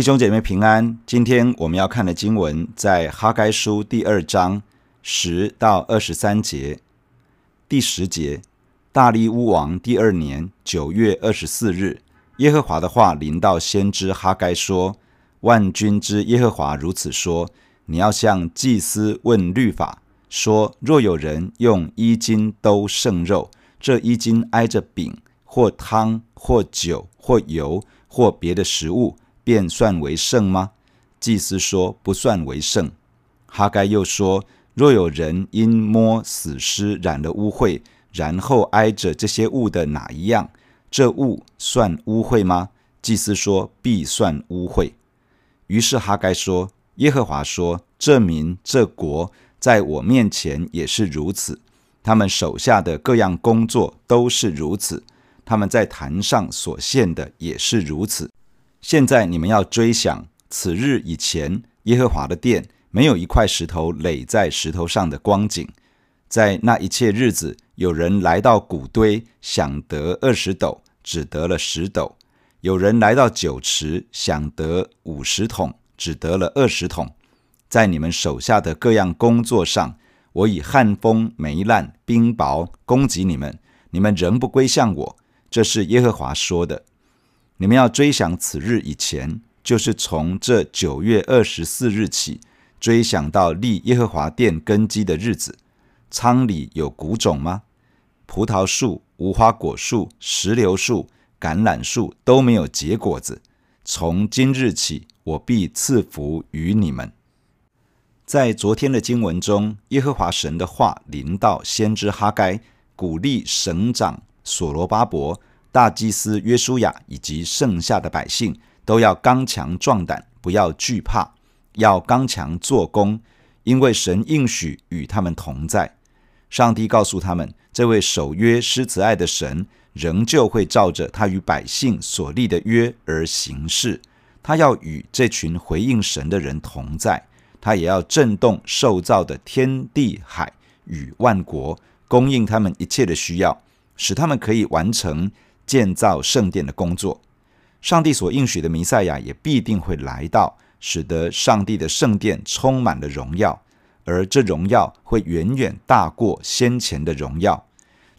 弟兄姐妹平安，今天我们要看的经文在哈该书第二章十到二十三节。第十节，大利乌王第二年九月二十四日，耶和华的话临到先知哈该说：“万军之耶和华如此说：你要向祭司问律法，说：若有人用衣襟兜剩肉，这衣襟挨着饼或汤或酒或油或别的食物。”便算为圣吗？祭司说不算为圣。哈该又说：若有人因摸死尸染了污秽，然后挨着这些物的哪一样，这物算污秽吗？祭司说必算污秽。于是哈该说：耶和华说，这民这国在我面前也是如此，他们手下的各样工作都是如此，他们在坛上所献的也是如此。现在你们要追想此日以前，耶和华的殿没有一块石头垒在石头上的光景。在那一切日子，有人来到谷堆，想得二十斗，只得了十斗；有人来到酒池，想得五十桶，只得了二十桶。在你们手下的各样工作上，我以旱风、霉烂、冰雹攻击你们，你们仍不归向我。这是耶和华说的。你们要追想此日以前，就是从这九月二十四日起，追想到立耶和华殿根基的日子。仓里有谷种吗？葡萄树、无花果树、石榴树、橄榄树都没有结果子。从今日起，我必赐福于你们。在昨天的经文中，耶和华神的话临到先知哈该，鼓励省长所罗巴伯。大祭司约书亚以及剩下的百姓都要刚强壮胆，不要惧怕，要刚强做工，因为神应许与他们同在。上帝告诉他们，这位守约施慈爱的神，仍旧会照着他与百姓所立的约而行事。他要与这群回应神的人同在，他也要震动受造的天地海与万国，供应他们一切的需要，使他们可以完成。建造圣殿的工作，上帝所应许的弥赛亚也必定会来到，使得上帝的圣殿充满了荣耀，而这荣耀会远远大过先前的荣耀。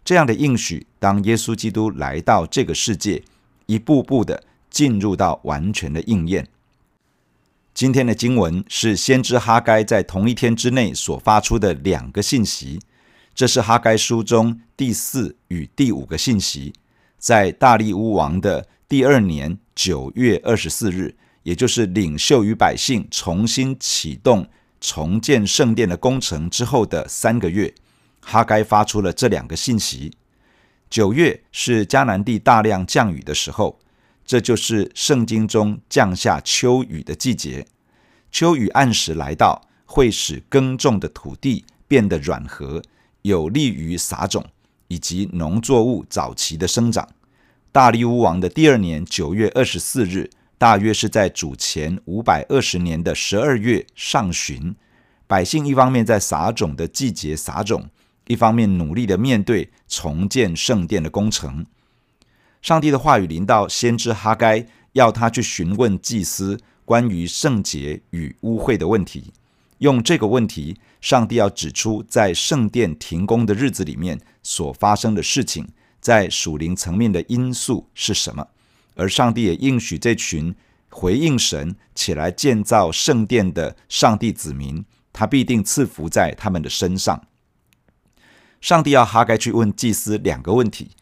这样的应许，当耶稣基督来到这个世界，一步步的进入到完全的应验。今天的经文是先知哈该在同一天之内所发出的两个信息，这是哈该书中第四与第五个信息。在大利乌王的第二年九月二十四日，也就是领袖与百姓重新启动重建圣殿的工程之后的三个月，哈该发出了这两个信息。九月是迦南地大量降雨的时候，这就是圣经中降下秋雨的季节。秋雨按时来到，会使耕种的土地变得软和，有利于撒种。以及农作物早期的生长。大利乌王的第二年九月二十四日，大约是在主前五百二十年的十二月上旬，百姓一方面在撒种的季节撒种，一方面努力的面对重建圣殿的工程。上帝的话语临到先知哈该，要他去询问祭司关于圣洁与污秽的问题。用这个问题，上帝要指出在圣殿停工的日子里面所发生的事情，在属灵层面的因素是什么？而上帝也应许这群回应神起来建造圣殿的上帝子民，他必定赐福在他们的身上。上帝要哈该去问祭司两个问题：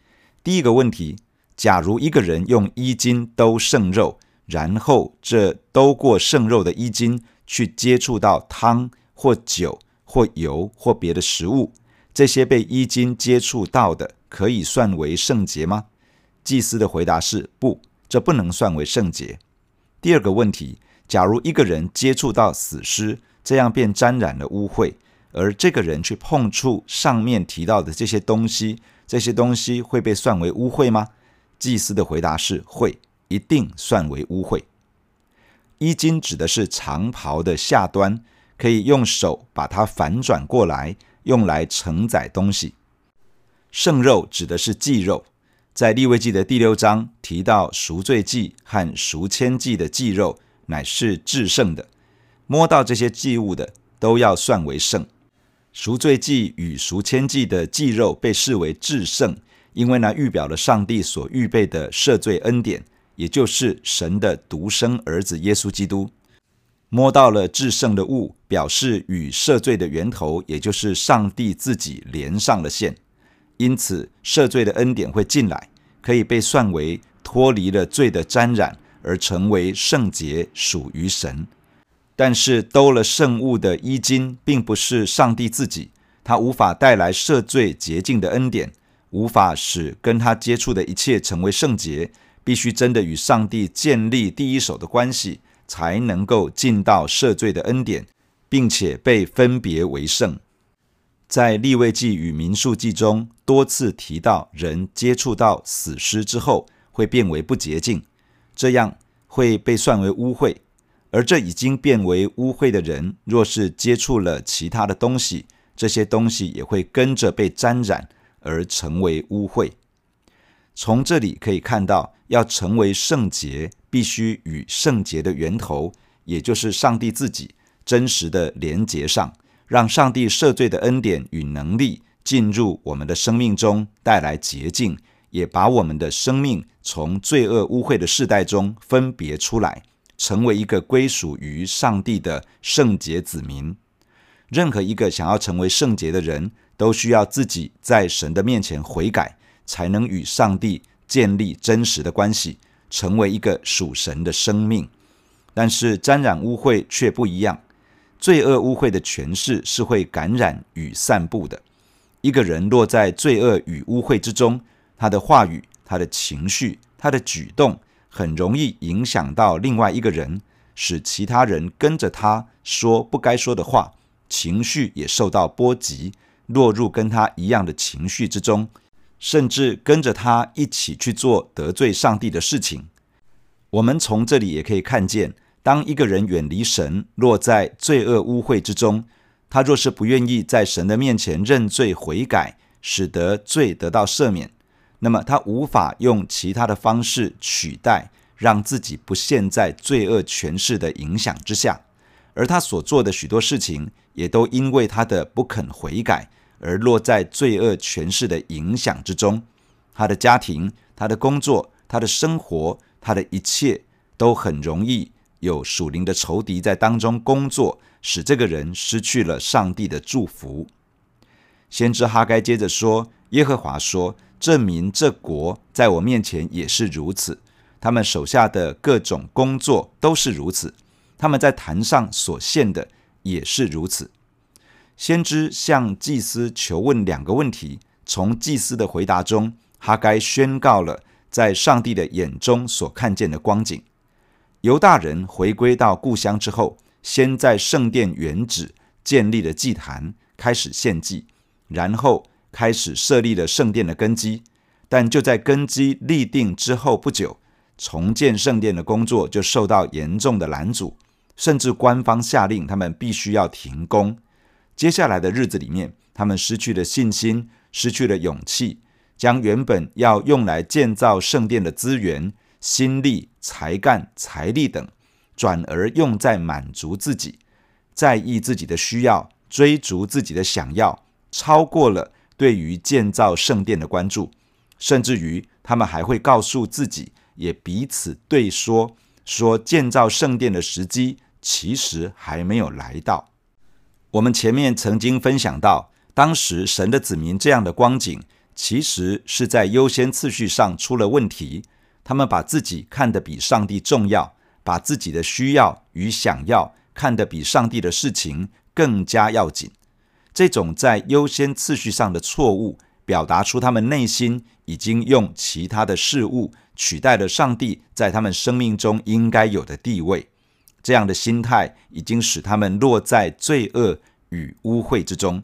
第一个问题，假如一个人用衣襟兜圣肉，然后这兜过圣肉的衣襟，去接触到汤或酒或油或别的食物，这些被衣襟接触到的，可以算为圣洁吗？祭司的回答是不，这不能算为圣洁。第二个问题，假如一个人接触到死尸，这样便沾染了污秽，而这个人去碰触上面提到的这些东西，这些东西会被算为污秽吗？祭司的回答是会，一定算为污秽。衣襟指的是长袍的下端，可以用手把它反转过来，用来承载东西。圣肉指的是祭肉，在利未记的第六章提到赎罪祭和赎愆祭的祭肉，乃是至圣的。摸到这些祭物的，都要算为圣。赎罪祭与赎愆祭的祭肉被视为至圣，因为呢预表了上帝所预备的赦罪恩典，也就是神的独生儿子耶稣基督。摸到了至圣的物，表示与赦罪的源头，也就是上帝自己连上了线，因此赦罪的恩典会进来，可以被算为脱离了罪的沾染，而成为圣洁，属于神。但是兜了圣物的衣襟，并不是上帝自己，他无法带来赦罪洁净的恩典，无法使跟他接触的一切成为圣洁，必须真的与上帝建立第一手的关系。才能够进到赦罪的恩典，并且被分别为圣。在立位记与民数记中多次提到，人接触到死尸之后会变为不洁净，这样会被算为污秽。而这已经变为污秽的人，若是接触了其他的东西，这些东西也会跟着被沾染而成为污秽。从这里可以看到，要成为圣洁，必须与圣洁的源头，也就是上帝自己，真实的连结上，让上帝赦罪的恩典与能力进入我们的生命中，带来洁净，也把我们的生命从罪恶污秽的世代中分别出来，成为一个归属于上帝的圣洁子民。任何一个想要成为圣洁的人，都需要自己在神的面前悔改。才能与上帝建立真实的关系，成为一个属神的生命。但是沾染污秽却不一样，罪恶污秽的权势是会感染与散布的。一个人落在罪恶与污秽之中，他的话语、他的情绪、他的举动，很容易影响到另外一个人，使其他人跟着他说不该说的话，情绪也受到波及，落入跟他一样的情绪之中。甚至跟着他一起去做得罪上帝的事情。我们从这里也可以看见，当一个人远离神，落在罪恶污秽之中，他若是不愿意在神的面前认罪悔改，使得罪得到赦免，那么他无法用其他的方式取代，让自己不陷在罪恶权势的影响之下。而他所做的许多事情，也都因为他的不肯悔改。而落在罪恶权势的影响之中，他的家庭、他的工作、他的生活、他的一切，都很容易有属灵的仇敌在当中工作，使这个人失去了上帝的祝福。先知哈该接着说：“耶和华说，证明这国在我面前也是如此，他们手下的各种工作都是如此，他们在坛上所献的也是如此。”先知向祭司求问两个问题，从祭司的回答中，哈该宣告了在上帝的眼中所看见的光景。犹大人回归到故乡之后，先在圣殿原址建立了祭坛，开始献祭，然后开始设立了圣殿的根基。但就在根基立定之后不久，重建圣殿的工作就受到严重的拦阻，甚至官方下令他们必须要停工。接下来的日子里面，他们失去了信心，失去了勇气，将原本要用来建造圣殿的资源、心力、才干、财力等，转而用在满足自己，在意自己的需要，追逐自己的想要，超过了对于建造圣殿的关注，甚至于他们还会告诉自己，也彼此对说，说建造圣殿的时机其实还没有来到。我们前面曾经分享到，当时神的子民这样的光景，其实是在优先次序上出了问题。他们把自己看得比上帝重要，把自己的需要与想要看得比上帝的事情更加要紧。这种在优先次序上的错误，表达出他们内心已经用其他的事物取代了上帝在他们生命中应该有的地位。这样的心态已经使他们落在罪恶与污秽之中，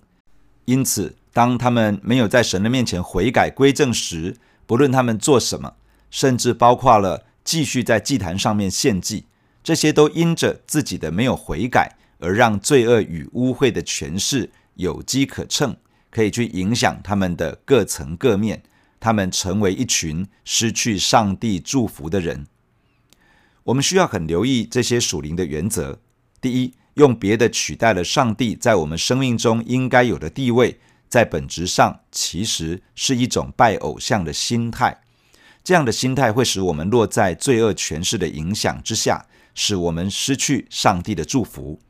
因此，当他们没有在神的面前悔改归正时，不论他们做什么，甚至包括了继续在祭坛上面献祭，这些都因着自己的没有悔改，而让罪恶与污秽的权势有机可乘，可以去影响他们的各层各面，他们成为一群失去上帝祝福的人。我们需要很留意这些属灵的原则。第一，用别的取代了上帝在我们生命中应该有的地位，在本质上其实是一种拜偶像的心态。这样的心态会使我们落在罪恶权势的影响之下，使我们失去上帝的祝福。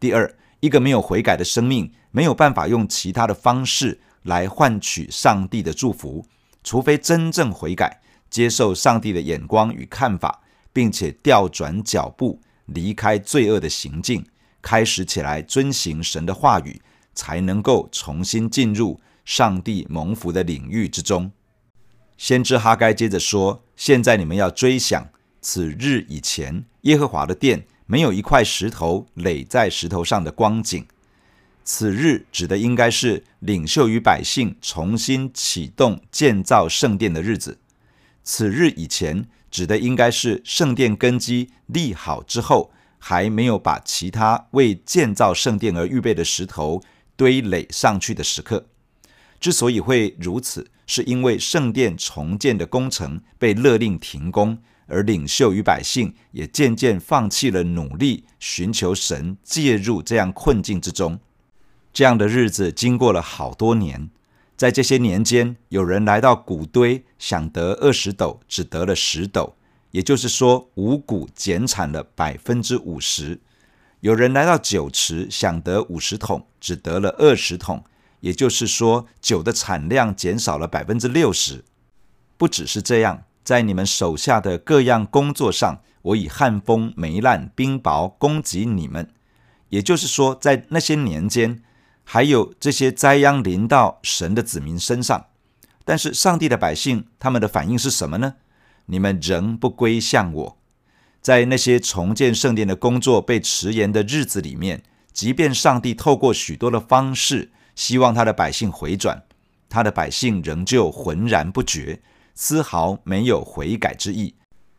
第二，一个没有悔改的生命，没有办法用其他的方式来换取上帝的祝福，除非真正悔改，接受上帝的眼光与看法，并且调转脚步，离开罪恶的行径，开始起来遵行神的话语，才能够重新进入上帝蒙福的领域之中。先知哈该接着说：“现在你们要追想，此日以前，耶和华的殿没有一块石头垒在石头上的光景。此日指的应该是领袖与百姓重新启动建造圣殿的日子。此日以前指的应该是圣殿根基立好之后，还没有把其他为建造圣殿而预备的石头堆垒上去的时刻。之所以会如此。”是因为圣殿重建的工程被勒令停工，而领袖与百姓也渐渐放弃了努力，寻求神介入这样困境之中。这样的日子经过了好多年，在这些年间，有人来到谷堆，想得二十斗，只得了十斗，也就是说，五谷减产了百分之五十；有人来到酒池，想得五十桶，只得了二十桶。也就是说，酒的产量减少了百分之六十。不只是这样，在你们手下的各样工作上，我以旱风、霉烂、冰雹攻击你们。也就是说，在那些年间，还有这些灾殃临到神的子民身上。但是，上帝的百姓他们的反应是什么呢？你们仍不归向我。在那些重建圣殿的工作被迟延的日子里面，即便上帝透过许多的方式，希望他的百姓回转，他的百姓仍旧浑然不觉，丝毫没有悔改之意。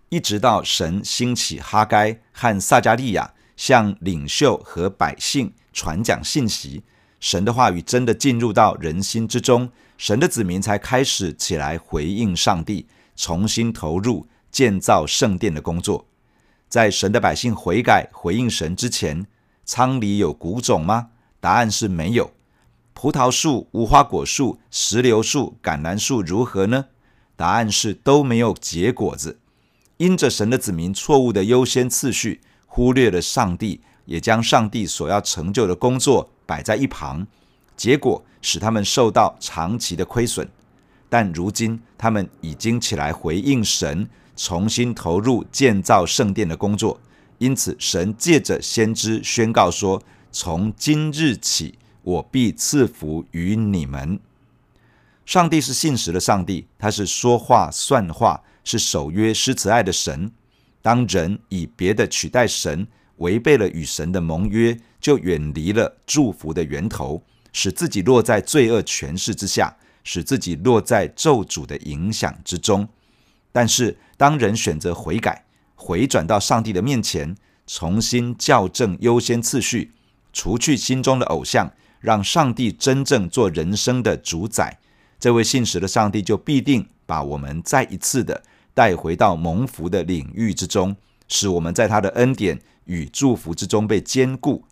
一直到神兴起哈该和撒迦利亚向领袖和百姓传讲信息，神的话语真的进入到人心之中，神的子民才开始起来回应上帝，重新投入建造圣殿的工作。在神的百姓悔改回应神之前，仓里有谷种吗？答案是没有。葡萄树、无花果树、石榴树、橄榄树如何呢？答案是都没有结果子。因着神的子民错误的优先次序，忽略了上帝，也将上帝所要成就的工作摆在一旁，结果使他们受到长期的亏损。但如今他们已经起来回应神，重新投入建造圣殿的工作。因此，神借着先知宣告说：从今日起。我必赐福于你们。上帝是信实的上帝，他是说话算话，是守约施慈爱的神。当人以别的取代神，违背了与神的盟约，就远离了祝福的源头，使自己落在罪恶权势之下，使自己落在咒诅的影响之中。但是，当人选择悔改，回转到上帝的面前，重新校正优先次序，除去心中的偶像。让上帝真正做人生的主宰，这位信实的上帝就必定把我们再一次的带回到蒙福的领域之中，使我们在他的恩典与祝福之中被坚固。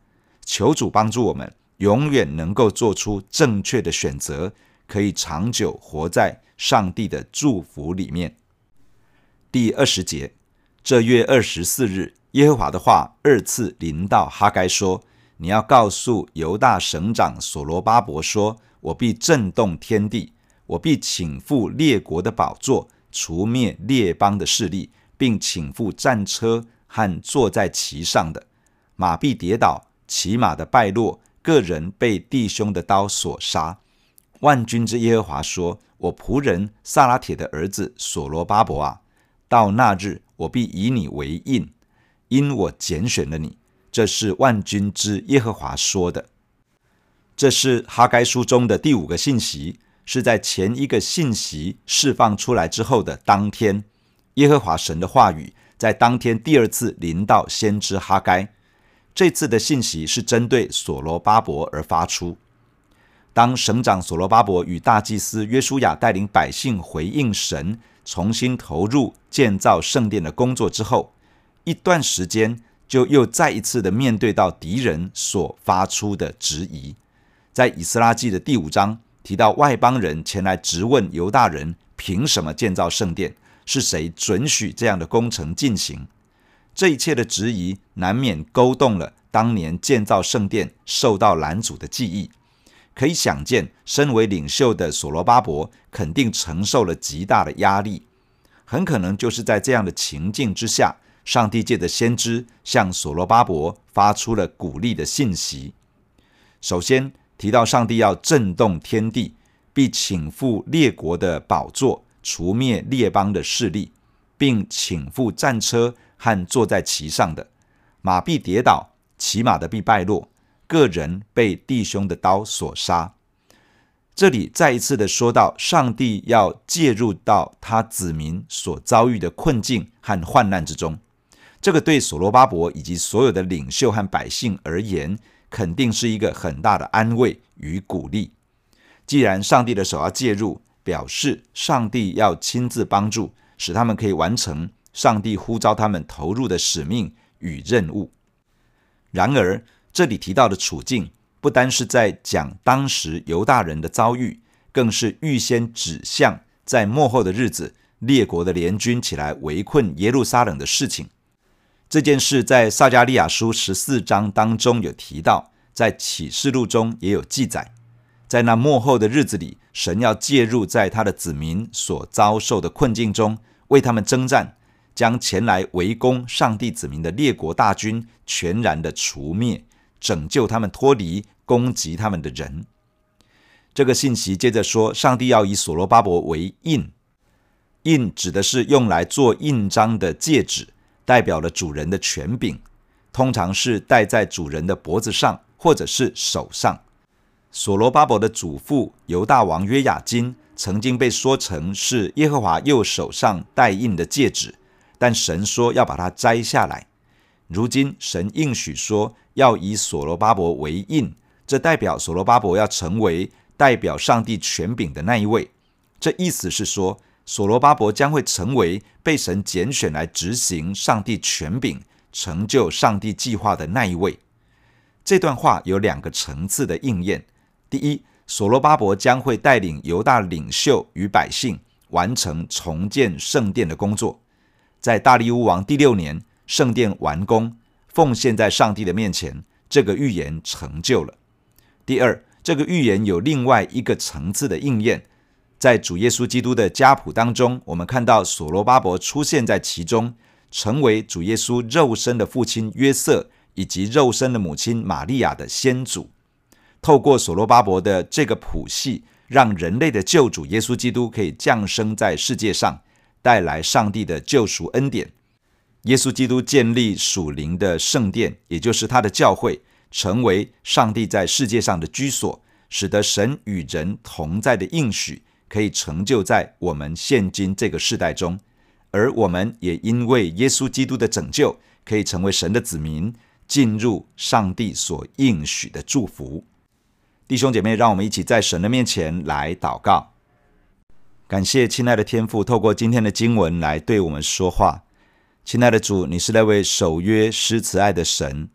求主帮助我们，永远能够做出正确的选择，可以长久活在上帝的祝福里面。第二十节，这月二十四日，耶和华的话二次临到哈该说。你要告诉犹大省长所罗巴伯说：“我必震动天地，我必倾覆列国的宝座，除灭列邦的势力，并倾覆战车和坐在骑上的马，必跌倒，骑马的败落，个人被弟兄的刀所杀。”万军之耶和华说：“我仆人撒拉铁的儿子所罗巴伯啊，到那日，我必以你为印，因我拣选了你。”这是万军之耶和华说的。这是哈该书中的第五个信息，是在前一个信息释放出来之后的当天，耶和华神的话语在当天第二次临到先知哈该。这次的信息是针对所罗巴伯而发出。当省长所罗巴伯与大祭司约书亚带领百姓回应神，重新投入建造圣殿的工作之后，一段时间，就又再一次的面对到敌人所发出的质疑。在以斯拉记的第五章提到，外邦人前来质问犹大人，凭什么建造圣殿？是谁准许这样的工程进行？这一切的质疑，难免勾动了当年建造圣殿受到拦阻的记忆。可以想见，身为领袖的所罗巴伯肯定承受了极大的压力。很可能就是在这样的情境之下，上帝借着先知向所罗巴伯发出了鼓励的信息。首先提到上帝要震动天地，必请赴列国的宝座，除灭列邦的势力，并请赴战车和坐在其上的，马必跌倒，骑马的必败落，个人被弟兄的刀所杀。这里再一次的说到，上帝要介入到他子民所遭遇的困境和患难之中。这个对所罗巴伯以及所有的领袖和百姓而言，肯定是一个很大的安慰与鼓励。既然上帝的手要介入，表示上帝要亲自帮助，使他们可以完成上帝呼召他们投入的使命与任务。然而，这里提到的处境，不单是在讲当时犹大人的遭遇，更是预先指向在末后的日子，列国的联军起来围困耶路撒冷的事情。这件事在撒迦利亚书十四章当中有提到，在启示录中也有记载。在那末后的日子里，神要介入在他的子民所遭受的困境中，为他们征战，将前来围攻上帝子民的列国大军全然的除灭。拯救他们脱离攻击他们的人。这个信息接着说，上帝要以所罗巴伯为印，印指的是用来做印章的戒指，代表了主人的权柄，通常是戴在主人的脖子上或者是手上。所罗巴伯的祖父犹大王约雅斤曾经被说成是耶和华右手上戴印的戒指，但神说要把它摘下来。如今神应许说。要以所罗巴伯为印，这代表所罗巴伯要成为代表上帝权柄的那一位。这意思是说，所罗巴伯将会成为被神拣选来执行上帝权柄、成就上帝计划的那一位。这段话有两个层次的应验：第一，所罗巴伯将会带领犹大领袖与百姓完成重建圣殿的工作，在大利乌王第六年，圣殿完工。奉献在上帝的面前，这个预言成就了。第二，这个预言有另外一个层次的应验，在主耶稣基督的家谱当中，我们看到所罗巴伯出现在其中，成为主耶稣肉身的父亲约瑟以及肉身的母亲玛利亚的先祖。透过所罗巴伯的这个谱系，让人类的救主耶稣基督可以降生在世界上，带来上帝的救赎恩典。耶稣基督建立属灵的圣殿，也就是他的教会，成为上帝在世界上的居所，使得神与人同在的应许可以成就在我们现今这个世代中，而我们也因为耶稣基督的拯救，可以成为神的子民，进入上帝所应许的祝福。弟兄姐妹，让我们一起在神的面前来祷告，感谢亲爱的天父，透过今天的经文来对我们说话。亲爱的主，你是那位守约施慈爱的神。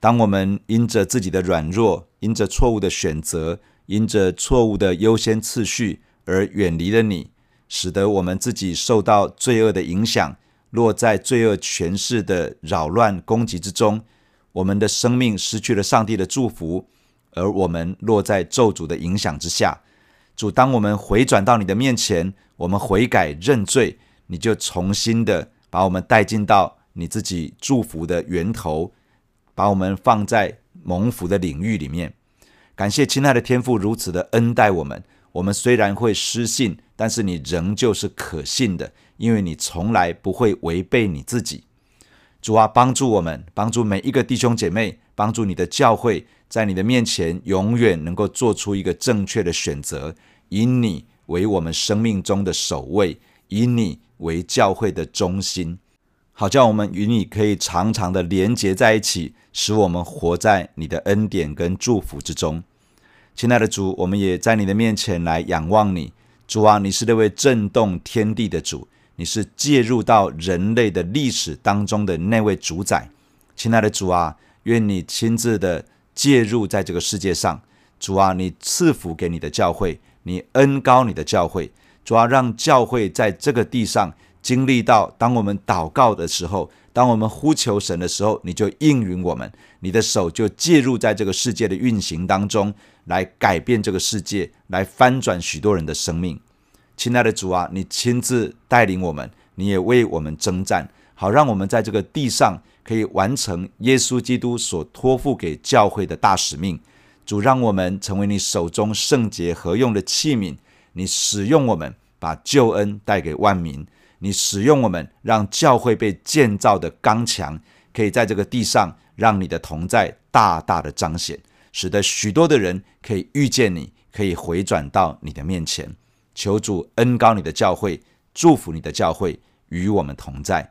当我们因着自己的软弱，因着错误的选择，因着错误的优先次序而远离了你，使得我们自己受到罪恶的影响，落在罪恶权势的扰乱攻击之中，我们的生命失去了上帝的祝福，而我们落在咒诅的影响之下。主，当我们回转到你的面前，我们悔改认罪，你就重新的。把我们带进到你自己祝福的源头，把我们放在蒙福的领域里面。感谢亲爱的天父如此的恩待我们。我们虽然会失信，但是你仍旧是可信的，因为你从来不会违背你自己。主啊，帮助我们，帮助每一个弟兄姐妹，帮助你的教会，在你的面前永远能够做出一个正确的选择，以你为我们生命中的首位，以你。为教会的中心，好叫我们与你可以常常的连结在一起，使我们活在你的恩典跟祝福之中。亲爱的主，我们也在你的面前来仰望你。主啊，你是那位震动天地的主，你是介入到人类的历史当中的那位主宰。亲爱的主啊，愿你亲自的介入在这个世界上。主啊，你赐福给你的教会，你恩高你的教会。主啊，让教会在这个地上经历到，当我们祷告的时候，当我们呼求神的时候，你就应允我们，你的手就介入在这个世界的运行当中，来改变这个世界，来翻转许多人的生命。亲爱的主啊，你亲自带领我们，你也为我们征战，好让我们在这个地上可以完成耶稣基督所托付给教会的大使命。主，让我们成为你手中圣洁合用的器皿。你使用我们，把救恩带给万民；你使用我们，让教会被建造的刚强，可以在这个地上让你的同在大大的彰显，使得许多的人可以遇见你，可以回转到你的面前。求主恩高你的教会，祝福你的教会，与我们同在。